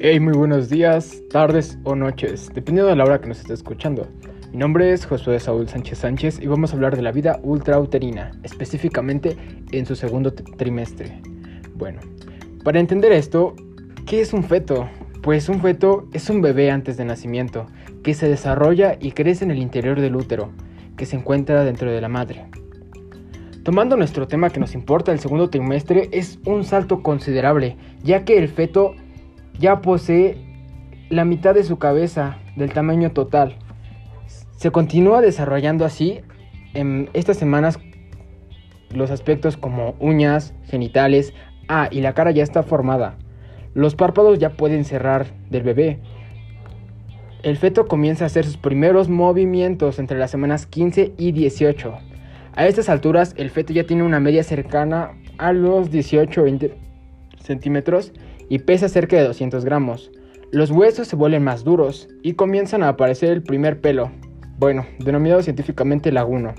Hey, muy buenos días, tardes o noches, dependiendo de la hora que nos esté escuchando. Mi nombre es Josué Saúl Sánchez Sánchez y vamos a hablar de la vida ultrauterina, específicamente en su segundo trimestre. Bueno, para entender esto, ¿qué es un feto? Pues un feto es un bebé antes de nacimiento, que se desarrolla y crece en el interior del útero, que se encuentra dentro de la madre. Tomando nuestro tema que nos importa, el segundo trimestre es un salto considerable, ya que el feto ya posee la mitad de su cabeza del tamaño total. Se continúa desarrollando así en estas semanas los aspectos como uñas, genitales, ah, y la cara ya está formada. Los párpados ya pueden cerrar del bebé. El feto comienza a hacer sus primeros movimientos entre las semanas 15 y 18. A estas alturas el feto ya tiene una media cercana a los 18-20 centímetros y pesa cerca de 200 gramos. Los huesos se vuelven más duros y comienzan a aparecer el primer pelo, bueno, denominado científicamente laguno.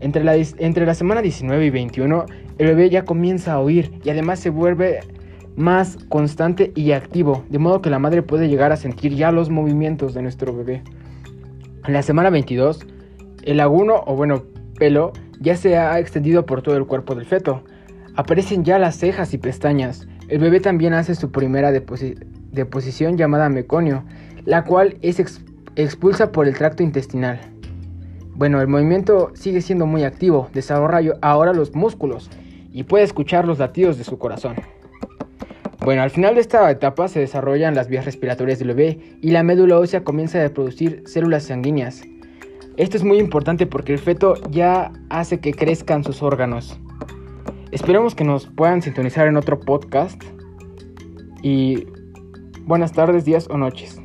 Entre la, entre la semana 19 y 21, el bebé ya comienza a oír y además se vuelve más constante y activo, de modo que la madre puede llegar a sentir ya los movimientos de nuestro bebé. En la semana 22, el laguno o bueno, pelo ya se ha extendido por todo el cuerpo del feto. Aparecen ya las cejas y pestañas, el bebé también hace su primera deposición llamada meconio, la cual es expulsa por el tracto intestinal. Bueno, el movimiento sigue siendo muy activo, desarrolla ahora los músculos y puede escuchar los latidos de su corazón. Bueno, al final de esta etapa se desarrollan las vías respiratorias del bebé y la médula ósea comienza a producir células sanguíneas. Esto es muy importante porque el feto ya hace que crezcan sus órganos. Esperemos que nos puedan sintonizar en otro podcast. Y buenas tardes, días o noches.